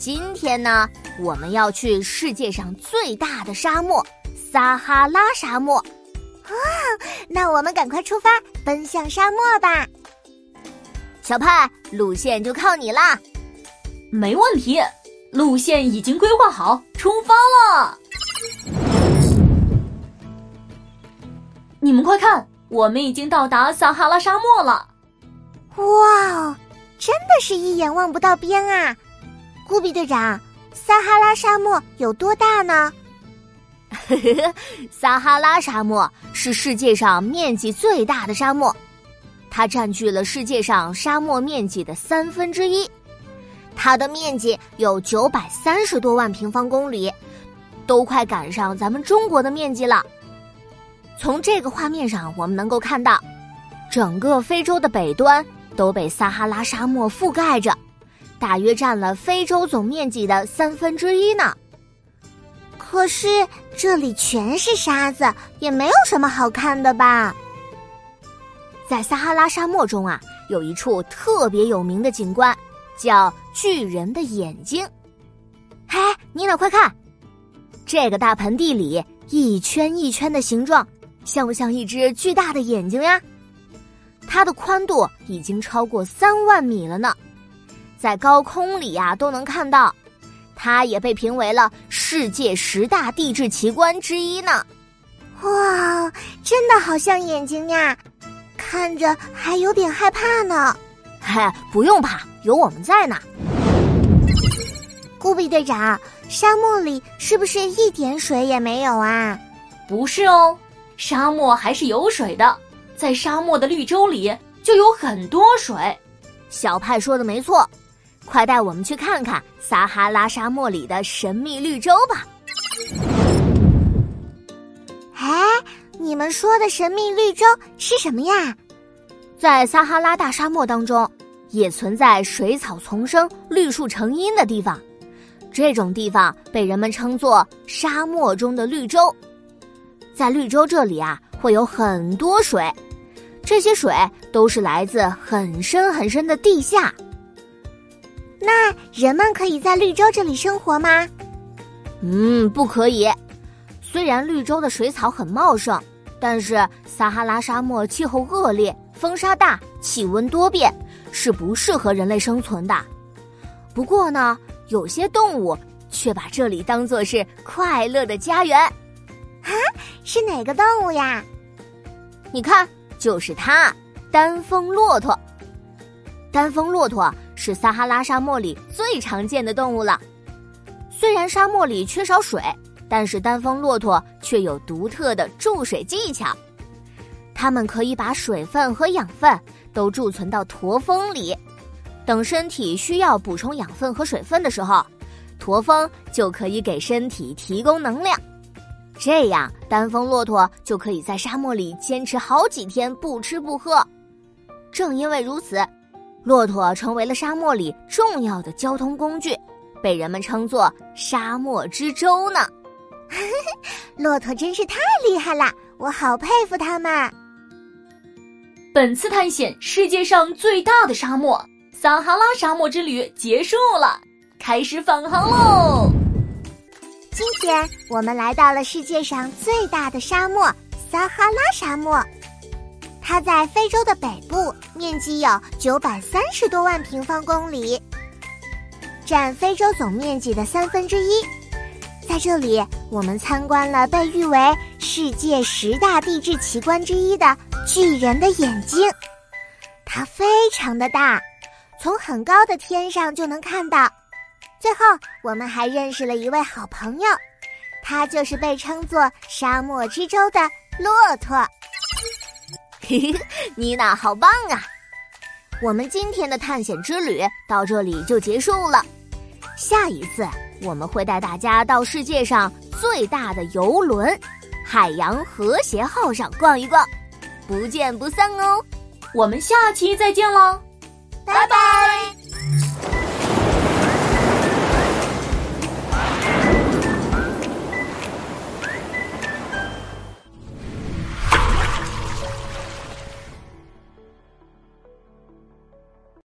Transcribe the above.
天呢，我们要去世界上最大的沙漠——撒哈拉沙漠。啊，那我们赶快出发，奔向沙漠吧！小派，路线就靠你啦。没问题，路线已经规划好，出发了。你们快看，我们已经到达撒哈拉沙漠了。哇，真的是一眼望不到边啊！古比队长，撒哈拉沙漠有多大呢？撒哈拉沙漠是世界上面积最大的沙漠，它占据了世界上沙漠面积的三分之一。它的面积有九百三十多万平方公里，都快赶上咱们中国的面积了。从这个画面上，我们能够看到，整个非洲的北端都被撒哈拉沙漠覆盖着，大约占了非洲总面积的三分之一呢。可是这里全是沙子，也没有什么好看的吧？在撒哈拉沙漠中啊，有一处特别有名的景观。叫巨人的眼睛，嘿，妮娜，快看，这个大盆地里一圈一圈的形状，像不像一只巨大的眼睛呀？它的宽度已经超过三万米了呢，在高空里呀都能看到，它也被评为了世界十大地质奇观之一呢。哇，真的好像眼睛呀，看着还有点害怕呢。嘿，不用怕，有我们在呢。古比队长，沙漠里是不是一点水也没有啊？不是哦，沙漠还是有水的，在沙漠的绿洲里就有很多水。小派说的没错，快带我们去看看撒哈拉沙漠里的神秘绿洲吧。哎，你们说的神秘绿洲是什么呀？在撒哈拉大沙漠当中，也存在水草丛生、绿树成荫的地方。这种地方被人们称作“沙漠中的绿洲”。在绿洲这里啊，会有很多水，这些水都是来自很深很深的地下。那人们可以在绿洲这里生活吗？嗯，不可以。虽然绿洲的水草很茂盛，但是撒哈拉沙漠气候恶劣。风沙大，气温多变，是不适合人类生存的。不过呢，有些动物却把这里当作是快乐的家园。啊，是哪个动物呀？你看，就是它——丹峰骆驼。丹峰骆驼是撒哈拉沙漠里最常见的动物了。虽然沙漠里缺少水，但是单峰骆驼却有独特的注水技巧。它们可以把水分和养分都贮存到驼峰里，等身体需要补充养分和水分的时候，驼峰就可以给身体提供能量。这样，单峰骆驼就可以在沙漠里坚持好几天不吃不喝。正因为如此，骆驼成为了沙漠里重要的交通工具，被人们称作“沙漠之舟”呢。骆驼真是太厉害了，我好佩服他们。本次探险世界上最大的沙漠——撒哈拉沙漠之旅结束了，开始返航喽！今天我们来到了世界上最大的沙漠——撒哈拉沙漠，它在非洲的北部，面积有九百三十多万平方公里，占非洲总面积的三分之一。在这里，我们参观了被誉为世界十大地质奇观之一的。巨人的眼睛，它非常的大，从很高的天上就能看到。最后，我们还认识了一位好朋友，他就是被称作“沙漠之舟”的骆驼。嘿嘿，妮娜好棒啊！我们今天的探险之旅到这里就结束了。下一次，我们会带大家到世界上最大的游轮——海洋和谐号上逛一逛。不见不散哦！我们下期再见喽，拜拜。